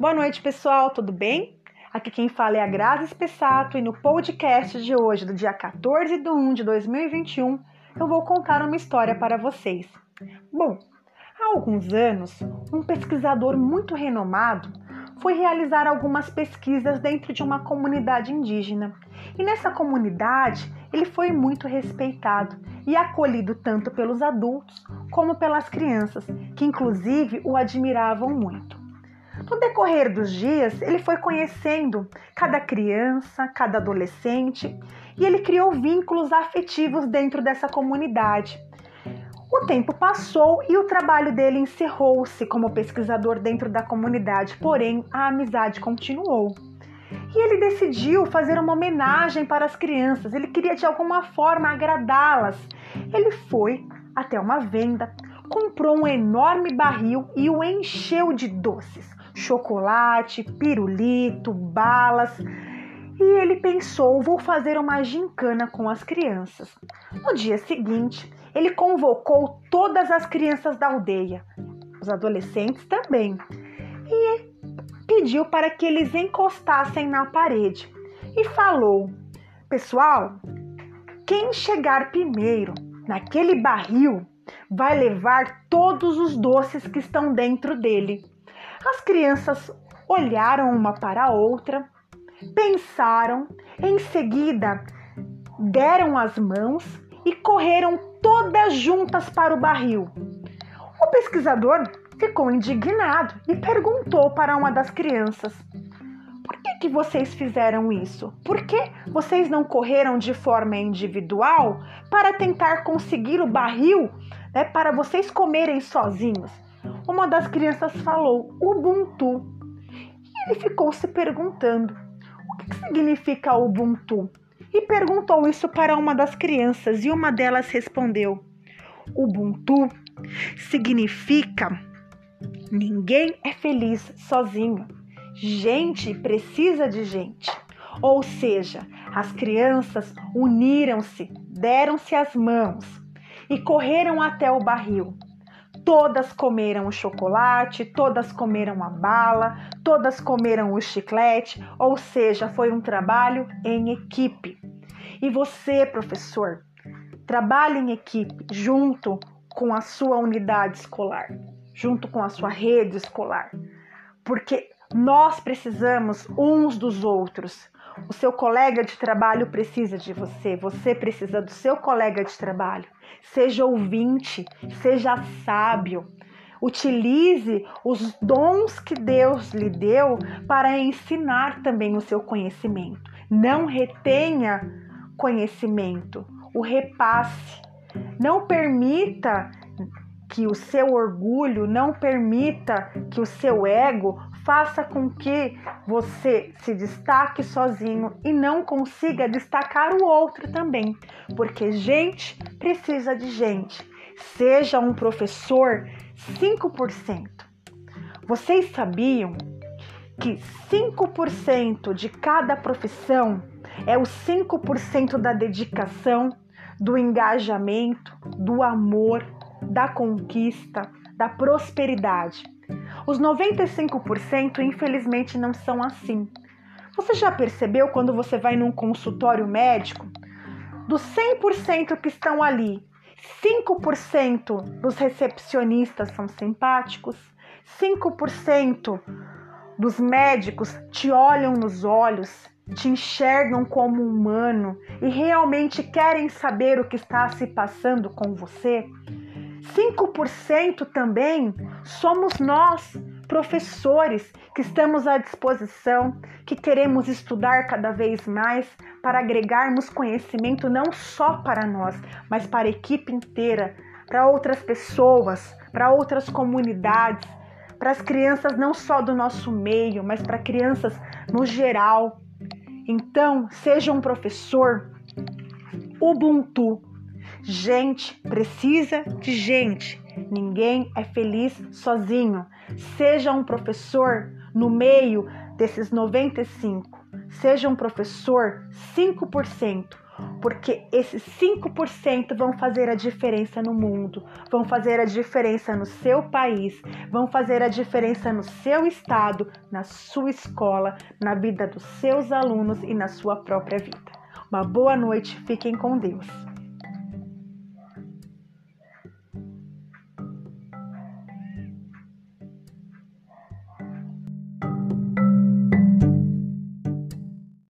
Boa noite, pessoal, tudo bem? Aqui quem fala é a Grazi Spessato e no podcast de hoje, do dia 14 de 1 de 2021, eu vou contar uma história para vocês. Bom, há alguns anos, um pesquisador muito renomado foi realizar algumas pesquisas dentro de uma comunidade indígena. E nessa comunidade, ele foi muito respeitado e acolhido tanto pelos adultos como pelas crianças, que inclusive o admiravam muito. No decorrer dos dias, ele foi conhecendo cada criança, cada adolescente e ele criou vínculos afetivos dentro dessa comunidade. O tempo passou e o trabalho dele encerrou-se como pesquisador dentro da comunidade, porém a amizade continuou. E ele decidiu fazer uma homenagem para as crianças, ele queria de alguma forma agradá-las. Ele foi até uma venda, comprou um enorme barril e o encheu de doces, chocolate, pirulito, balas. E ele pensou: vou fazer uma gincana com as crianças. No dia seguinte, ele convocou todas as crianças da aldeia, os adolescentes também, e pediu para que eles encostassem na parede e falou: Pessoal, quem chegar primeiro naquele barril vai levar todos os doces que estão dentro dele. As crianças olharam uma para a outra, pensaram, em seguida deram as mãos e correram todas juntas para o barril. O pesquisador ficou indignado e perguntou para uma das crianças: Por que, que vocês fizeram isso? Por que vocês não correram de forma individual para tentar conseguir o barril né, para vocês comerem sozinhos? Uma das crianças falou: Ubuntu. E ele ficou se perguntando: O que significa Ubuntu? e perguntou isso para uma das crianças e uma delas respondeu: Ubuntu significa ninguém é feliz sozinho. Gente precisa de gente. Ou seja, as crianças uniram-se, deram-se as mãos e correram até o barril. Todas comeram o chocolate, todas comeram a bala, todas comeram o chiclete, ou seja, foi um trabalho em equipe. E você, professor, trabalhe em equipe junto com a sua unidade escolar, junto com a sua rede escolar, porque nós precisamos uns dos outros. O seu colega de trabalho precisa de você, você precisa do seu colega de trabalho. Seja ouvinte, seja sábio. Utilize os dons que Deus lhe deu para ensinar também o seu conhecimento. Não retenha conhecimento, o repasse. Não permita que o seu orgulho, não permita que o seu ego faça com que você se destaque sozinho e não consiga destacar o outro também, porque gente precisa de gente. Seja um professor 5%. Vocês sabiam que 5% de cada profissão é o 5% da dedicação, do engajamento, do amor, da conquista, da prosperidade. Os 95% infelizmente não são assim. Você já percebeu quando você vai num consultório médico? Dos 100% que estão ali, 5% dos recepcionistas são simpáticos, 5% dos médicos te olham nos olhos, te enxergam como humano e realmente querem saber o que está se passando com você. 5% também somos nós, professores, que estamos à disposição, que queremos estudar cada vez mais para agregarmos conhecimento não só para nós, mas para a equipe inteira, para outras pessoas, para outras comunidades, para as crianças não só do nosso meio, mas para crianças no geral. Então, seja um professor Ubuntu. Gente precisa de gente. Ninguém é feliz sozinho. Seja um professor no meio desses 95. Seja um professor 5%. porque esses 5% vão fazer a diferença no mundo, vão fazer a diferença no seu país, vão fazer a diferença no seu estado, na sua escola, na vida dos seus alunos e na sua própria vida. Uma boa noite, fiquem com Deus.